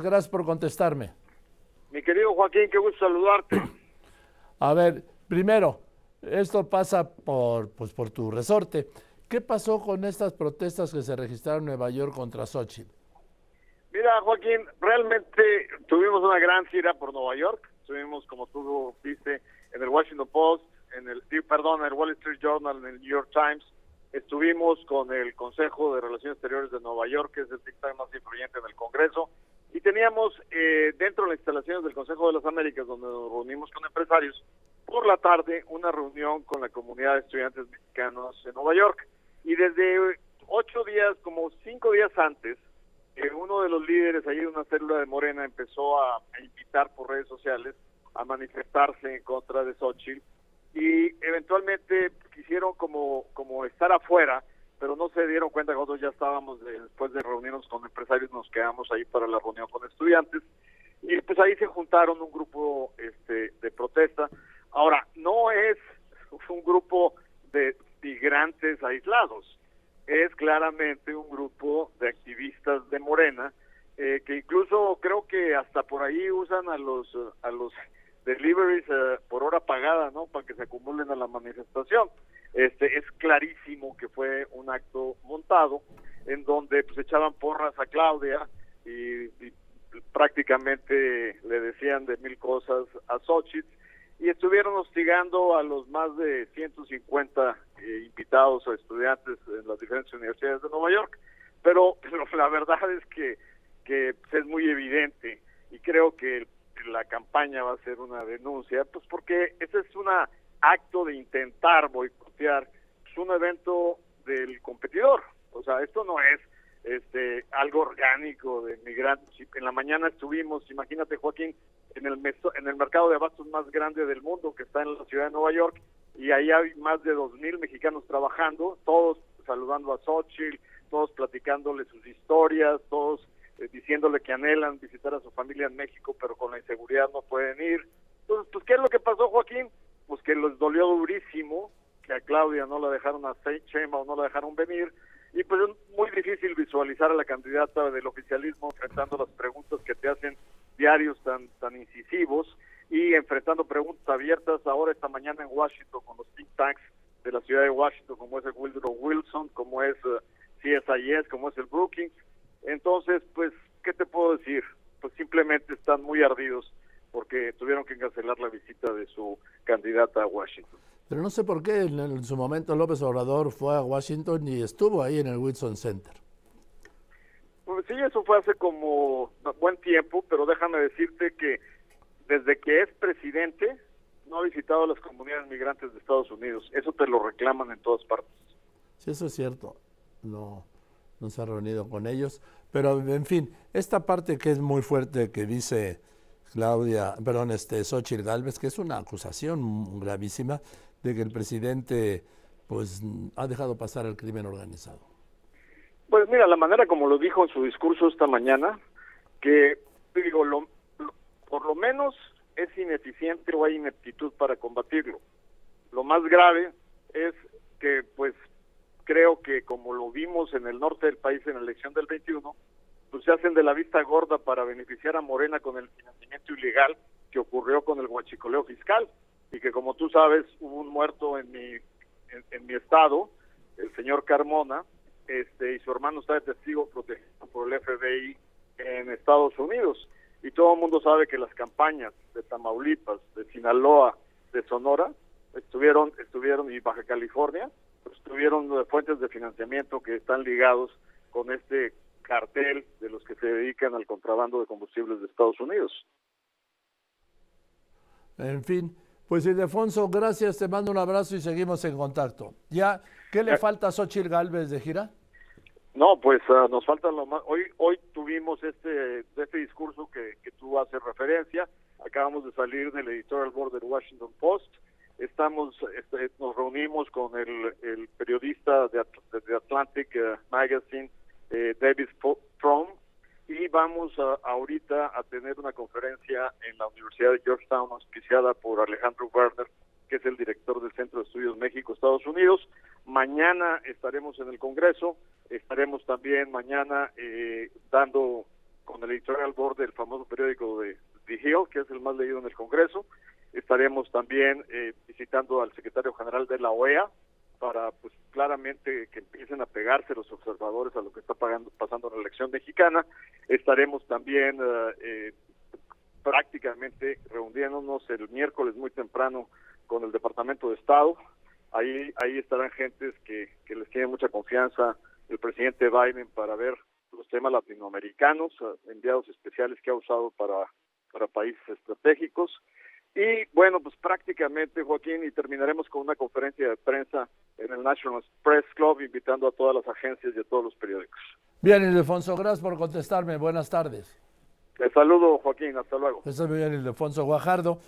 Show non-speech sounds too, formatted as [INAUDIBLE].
gracias por contestarme. Mi querido Joaquín, qué gusto saludarte. [CLEARS THROAT] A ver, primero, esto pasa por, pues, por tu resorte. ¿Qué pasó con estas protestas que se registraron en Nueva York contra Xochitl? Mira, Joaquín, realmente tuvimos una gran gira por Nueva York. Estuvimos, como tú viste, en el Washington Post, en el, perdón, en el Wall Street Journal, en el New York Times. Estuvimos con el Consejo de Relaciones Exteriores de Nueva York, que es el dictamen más influyente en el Congreso. Y teníamos eh, dentro de las instalaciones del Consejo de las Américas, donde nos reunimos con empresarios, por la tarde una reunión con la comunidad de estudiantes mexicanos en Nueva York. Y desde ocho días, como cinco días antes, uno de los líderes ahí de una célula de Morena empezó a, invitar por redes sociales a manifestarse en contra de Xochitl y eventualmente quisieron como, como estar afuera, pero no se dieron cuenta que nosotros ya estábamos, después de reunirnos con empresarios, nos quedamos ahí para la reunión con estudiantes y pues ahí se juntaron un grupo este, de protesta. Ahora, no es [LAUGHS] un grupo de migrantes aislados, es claramente un grupo de activistas de Morena eh, que incluso creo que hasta por ahí usan a los a los deliveries eh, por hora pagada, ¿no? Para que se acumulen a la manifestación. Este es clarísimo que fue un acto montado en donde pues echaban porras a Claudia y, prácticamente le decían de mil cosas a Xochitl y estuvieron hostigando a los más de 150 eh, invitados o estudiantes en las diferentes universidades de Nueva York. Pero, [LAUGHS] la verdad es que, que es muy evidente y creo que la campaña va a ser una denuncia, pues porque ese es un acto de intentar boicotear pues, un evento del competidor. O sea, esto no es este algo orgánico de migrantes. En la mañana estuvimos, imagínate Joaquín, en el en el mercado de abastos más grande del mundo que está en la ciudad de Nueva York y ahí hay más de dos mil mexicanos trabajando, todos saludando a Xochitl, todos platicándole sus historias, todos eh, diciéndole que anhelan visitar a su familia en México, pero con la inseguridad no pueden ir. Entonces, pues, ¿qué es lo que pasó, Joaquín? Pues que les dolió durísimo que a Claudia no la dejaron a Chema o no la dejaron venir, y pues es muy difícil visualizar a la candidata del oficialismo enfrentando las preguntas que te hacen diarios tan, tan incisivos y enfrentando preguntas abiertas ahora esta mañana en Washington con los think tanks de la ciudad de Washington, como es el Woodrow Wilson, como es uh, eh, CSIS, como es el Brookings. Entonces, pues, ¿qué te puedo decir? Pues simplemente están muy ardidos porque tuvieron que cancelar la visita de su candidata a Washington. Pero no sé por qué en, su momento López Obrador fue a Washington y estuvo ahí en el Wilson Center. Pues sí, eso fue hace como buen tiempo, pero déjame decirte que desde que es presidente no ha visitado a las comunidades migrantes de Estados Unidos. Eso te lo reclaman en todas partes. Sí, eso es cierto. No, no se ha reunido con ellos. Pero, en fin, esta parte que es muy fuerte que dice Claudia, perdón, este, Xochitl Galvez, que es una acusación gravísima de que el presidente pues ha dejado pasar el crimen organizado. Pues mira, la manera como lo dijo en su discurso esta mañana, que digo, lo, por lo menos es ineficiente o hay ineptitud para combatirlo. Lo más grave es que, pues, creo que como lo vimos en el norte del país en la elección del 21, pues se hacen de la vista gorda para beneficiar a Morena con el financiamiento ilegal que ocurrió con el huachicoleo fiscal. Y que como tú sabes hubo un muerto en mi en, mi estado, el señor Carmona, este y su hermano está de testigo protegido por el FBI en Estados Unidos. Y todo el mundo sabe que las campañas de Tamaulipas, de Sinaloa, de Sonora, estuvieron, estuvieron y Baja California, pues, estuvieron fuentes de financiamiento que están ligados con este cartel de los que se dedican al contrabando de combustibles de Estados Unidos. En fin, pues Ildefonso, gracias, te mando un abrazo y seguimos en contacto. Ya, ¿qué le falta a Xochitl Galvez de gira? No, pues ah, nos falta lo más. Hoy, hoy tuvimos este, este discurso que, que tú haces referencia. Acabamos de salir del editorial board del Washington Post. Estamos, este, nos reunimos con el, el periodista de, de Atlantic eh, Magazine, eh, David Fromm, y vamos a, ahorita a tener una conferencia en la Universidad de Georgetown, auspiciada por Alejandro Werner, que es el director del Centro de Estudios México-Estados Unidos. Mañana estaremos en el Congreso, estaremos también mañana eh, dando con el editorial board del famoso periódico de The Hill, que es el más leído en el Congreso. Estaremos también eh, visitando al secretario general de la OEA para, pues, claramente que empiecen a pegarse los observadores a lo que está pagando, pasando en la elección mexicana. Estaremos también eh, eh, prácticamente reuniéndonos el miércoles muy temprano con el Departamento de Estado. Ahí, ahí estarán gentes que, que les tiene mucha confianza el presidente Biden para ver los temas latinoamericanos, enviados especiales que ha usado para, para países estratégicos. Y bueno, pues prácticamente, Joaquín, y terminaremos con una conferencia de prensa en el National Press Club, invitando a todas las agencias y a todos los periódicos. Bien, Ildefonso, gracias por contestarme. Buenas tardes. Les saludo, Joaquín. Hasta luego. Estoy bien, Ildefonso Guajardo.